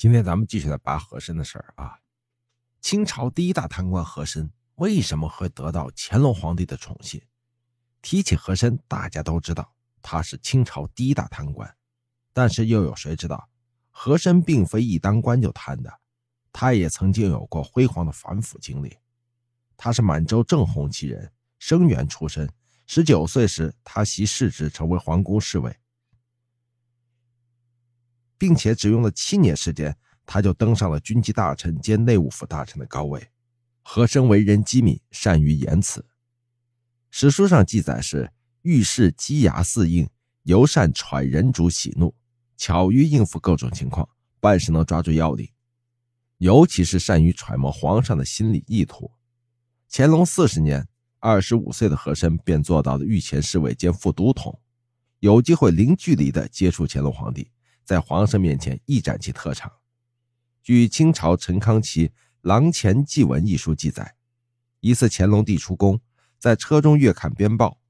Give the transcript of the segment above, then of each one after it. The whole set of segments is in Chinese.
今天咱们继续来扒和珅的事儿啊。清朝第一大贪官和珅为什么会得到乾隆皇帝的宠信？提起和珅，大家都知道他是清朝第一大贪官，但是又有谁知道和珅并非一当官就贪的？他也曾经有过辉煌的反腐经历。他是满洲正红旗人，生员出身。十九岁时，他袭世职，成为皇宫侍卫。并且只用了七年时间，他就登上了军机大臣兼内务府大臣的高位。和珅为人机敏，善于言辞。史书上记载是遇事机牙似硬，尤善揣人主喜怒，巧于应付各种情况，办事能抓住要领。尤其是善于揣摩皇上的心理意图。乾隆四十年，二十五岁的和珅便做到了御前侍卫兼副都统，有机会零距离的接触乾隆皇帝。在皇上面前一展其特长。据清朝陈康祺《廊前记文》一书记载，一次乾隆帝出宫，在车中阅看编报，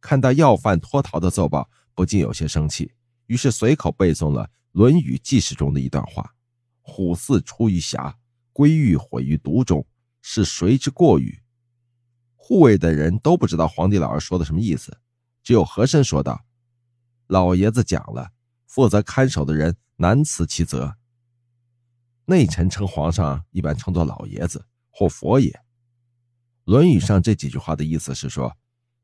看到要犯脱逃的奏报，不禁有些生气，于是随口背诵了《论语记事》中的一段话：“虎兕出于峡，龟玉毁于毒中，是谁之过与？”护卫的人都不知道皇帝老儿说的什么意思，只有和珅说道：“老爷子讲了。”负责看守的人难辞其责。内臣称皇上一般称作老爷子或佛爷。《论语》上这几句话的意思是说，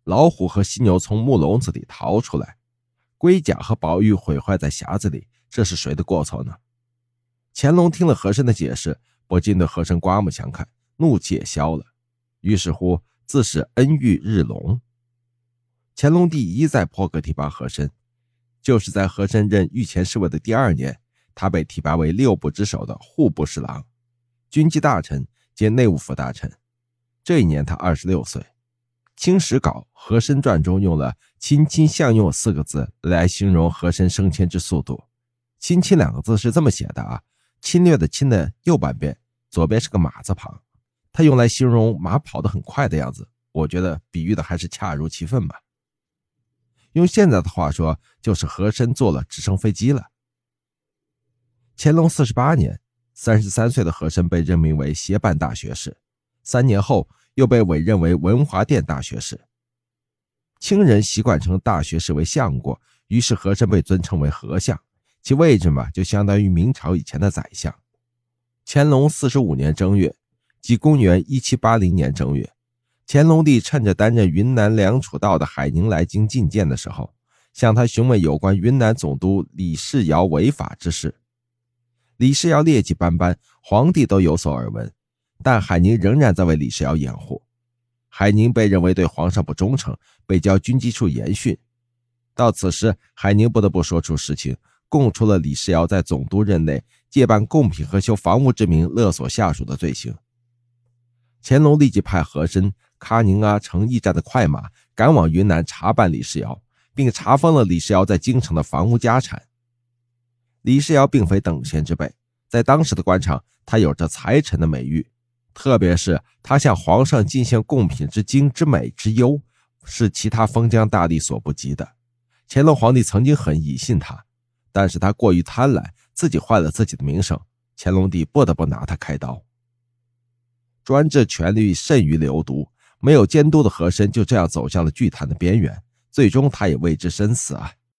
老虎和犀牛从木笼子里逃出来，龟甲和宝玉毁坏在匣子里，这是谁的过错呢？乾隆听了和珅的解释，不禁对和珅刮目相看，怒气也消了。于是乎，自是恩遇日隆。乾隆帝一再破格提拔和珅。就是在和珅任御前侍卫的第二年，他被提拔为六部之首的户部侍郎、军机大臣兼内务府大臣。这一年他二十六岁。《清史稿·和珅传》中用了“亲亲相用”四个字来形容和珅升迁之速度。“亲亲”两个字是这么写的啊，侵略的“侵”的右半边，左边是个马字旁，它用来形容马跑得很快的样子。我觉得比喻的还是恰如其分吧。用现在的话说，就是和珅坐了直升飞机了。乾隆四十八年，三十三岁的和珅被任命为协办大学士，三年后又被委任为文华殿大学士。清人习惯称大学士为相国，于是和珅被尊称为和相，其位置嘛，就相当于明朝以前的宰相。乾隆四十五年正月，即公元一七八零年正月。乾隆帝趁着担任云南粮储道的海宁来京觐见的时候，向他询问有关云南总督李世尧违法之事。李世尧劣迹斑斑，皇帝都有所耳闻，但海宁仍然在为李世尧掩护。海宁被认为对皇上不忠诚，被交军机处严训。到此时，海宁不得不说出实情，供出了李世尧在总督任内借办贡品和修房屋之名勒索下属的罪行。乾隆立即派和珅。喀宁阿乘驿站的快马赶往云南查办李世尧，并查封了李世尧在京城的房屋家产。李世尧并非等闲之辈，在当时的官场，他有着才臣的美誉，特别是他向皇上进献贡品之精之美之优，是其他封疆大吏所不及的。乾隆皇帝曾经很疑信他，但是他过于贪婪，自己坏了自己的名声，乾隆帝不得不拿他开刀。专制权力甚于流毒。没有监督的和珅就这样走向了巨贪的边缘，最终他也为之身死啊。